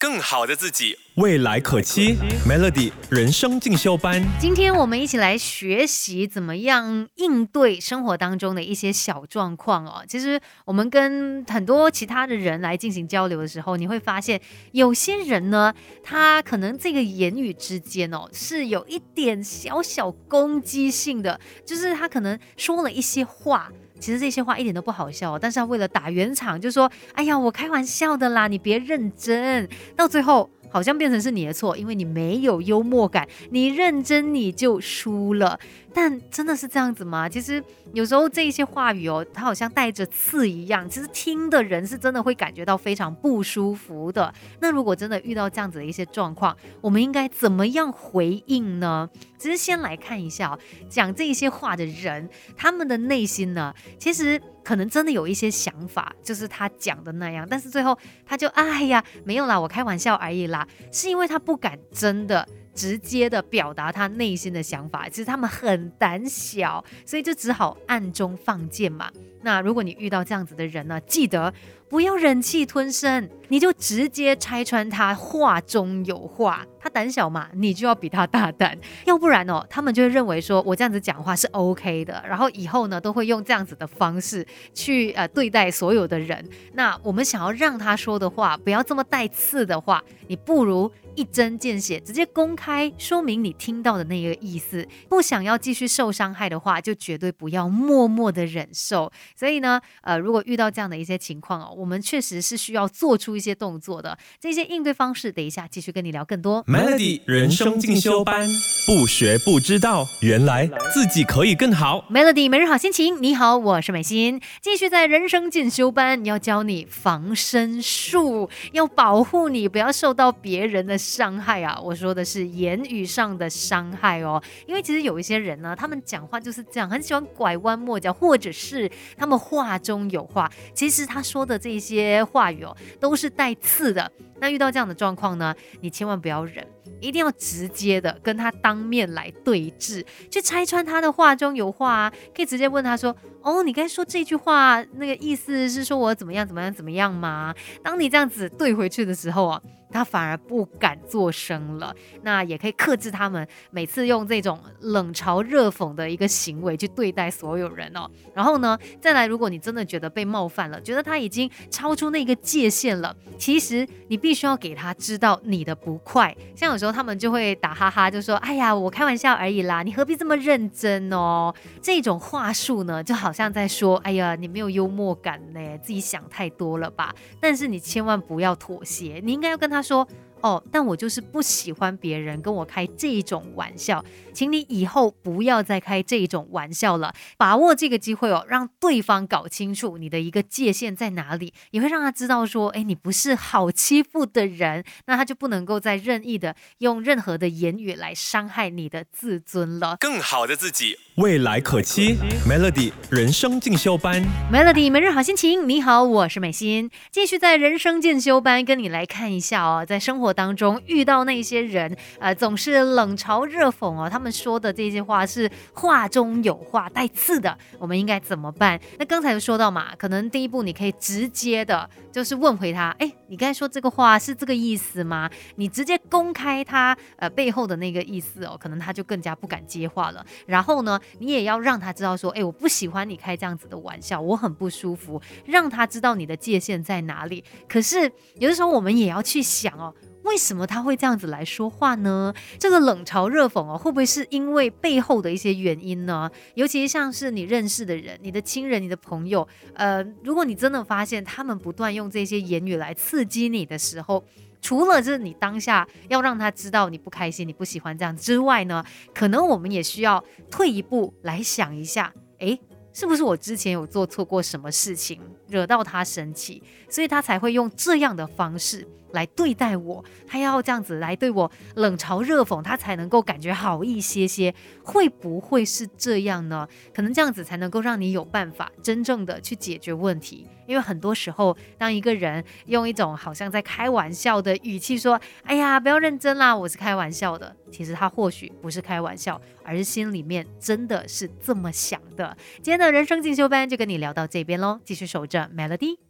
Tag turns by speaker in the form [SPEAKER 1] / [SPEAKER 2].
[SPEAKER 1] 更好的自己，未来可期。Melody 人生进修班，
[SPEAKER 2] 今天我们一起来学习怎么样应对生活当中的一些小状况哦。其实我们跟很多其他的人来进行交流的时候，你会发现有些人呢，他可能这个言语之间哦，是有一点小小攻击性的，就是他可能说了一些话。其实这些话一点都不好笑，但是他为了打圆场，就说：“哎呀，我开玩笑的啦，你别认真。”到最后。好像变成是你的错，因为你没有幽默感，你认真你就输了。但真的是这样子吗？其实有时候这一些话语哦，它好像带着刺一样，其实听的人是真的会感觉到非常不舒服的。那如果真的遇到这样子的一些状况，我们应该怎么样回应呢？其实先来看一下讲这些话的人，他们的内心呢，其实。可能真的有一些想法，就是他讲的那样，但是最后他就哎呀没有啦，我开玩笑而已啦，是因为他不敢真的直接的表达他内心的想法，其实他们很胆小，所以就只好暗中放箭嘛。那如果你遇到这样子的人呢，记得不要忍气吞声，你就直接拆穿他话中有话。他胆小嘛，你就要比他大胆，要不然哦，他们就会认为说我这样子讲话是 OK 的，然后以后呢都会用这样子的方式去呃对待所有的人。那我们想要让他说的话不要这么带刺的话，你不如一针见血，直接公开说明你听到的那个意思。不想要继续受伤害的话，就绝对不要默默的忍受。所以呢，呃，如果遇到这样的一些情况哦，我们确实是需要做出一些动作的。这些应对方式，等一下继续跟你聊更多。
[SPEAKER 1] Melody 人生进修班，不学不知道，原来自己可以更好。
[SPEAKER 2] Melody 每日好心情，你好，我是美心，继续在人生进修班，要教你防身术，要保护你不要受到别人的伤害啊。我说的是言语上的伤害哦，因为其实有一些人呢，他们讲话就是这样，很喜欢拐弯抹角，或者是他。们话中有话，其实他说的这一些话语哦，都是带刺的。那遇到这样的状况呢，你千万不要忍，一定要直接的跟他当面来对峙，去拆穿他的话中有话啊。可以直接问他说：“哦，你刚才说这句话，那个意思是说我怎么样怎么样怎么样吗？”当你这样子对回去的时候啊。他反而不敢作声了，那也可以克制他们每次用这种冷嘲热讽的一个行为去对待所有人哦。然后呢，再来，如果你真的觉得被冒犯了，觉得他已经超出那个界限了，其实你必须要给他知道你的不快。像有时候他们就会打哈哈，就说：“哎呀，我开玩笑而已啦，你何必这么认真哦？”这种话术呢，就好像在说：“哎呀，你没有幽默感呢，自己想太多了吧？”但是你千万不要妥协，你应该要跟他。说：“哦，但我就是不喜欢别人跟我开这种玩笑，请你以后不要再开这种玩笑了。把握这个机会哦，让对方搞清楚你的一个界限在哪里，也会让他知道说，哎，你不是好欺负的人，那他就不能够再任意的用任何的言语来伤害你的自尊了。
[SPEAKER 1] 更好的自己，未来可期。Melody 人生进修班
[SPEAKER 2] ，Melody 每日好心情。你好，我是美心，继续在人生进修班跟你来看一下。”哦，在生活当中遇到那些人，呃，总是冷嘲热讽哦，他们说的这些话是话中有话，带刺的，我们应该怎么办？那刚才有说到嘛，可能第一步你可以直接的，就是问回他，哎，你刚才说这个话是这个意思吗？你直接公开他呃背后的那个意思哦，可能他就更加不敢接话了。然后呢，你也要让他知道说，哎，我不喜欢你开这样子的玩笑，我很不舒服，让他知道你的界限在哪里。可是有的时候我们也要去。想哦，为什么他会这样子来说话呢？这个冷嘲热讽哦，会不会是因为背后的一些原因呢？尤其像是你认识的人、你的亲人、你的朋友，呃，如果你真的发现他们不断用这些言语来刺激你的时候，除了就是你当下要让他知道你不开心、你不喜欢这样之外呢，可能我们也需要退一步来想一下，诶，是不是我之前有做错过什么事情，惹到他生气，所以他才会用这样的方式？来对待我，他要这样子来对我冷嘲热讽，他才能够感觉好一些些。会不会是这样呢？可能这样子才能够让你有办法真正的去解决问题。因为很多时候，当一个人用一种好像在开玩笑的语气说：“哎呀，不要认真啦，我是开玩笑的。”其实他或许不是开玩笑，而是心里面真的是这么想的。今天的人生进修班就跟你聊到这边喽，继续守着着 Melody。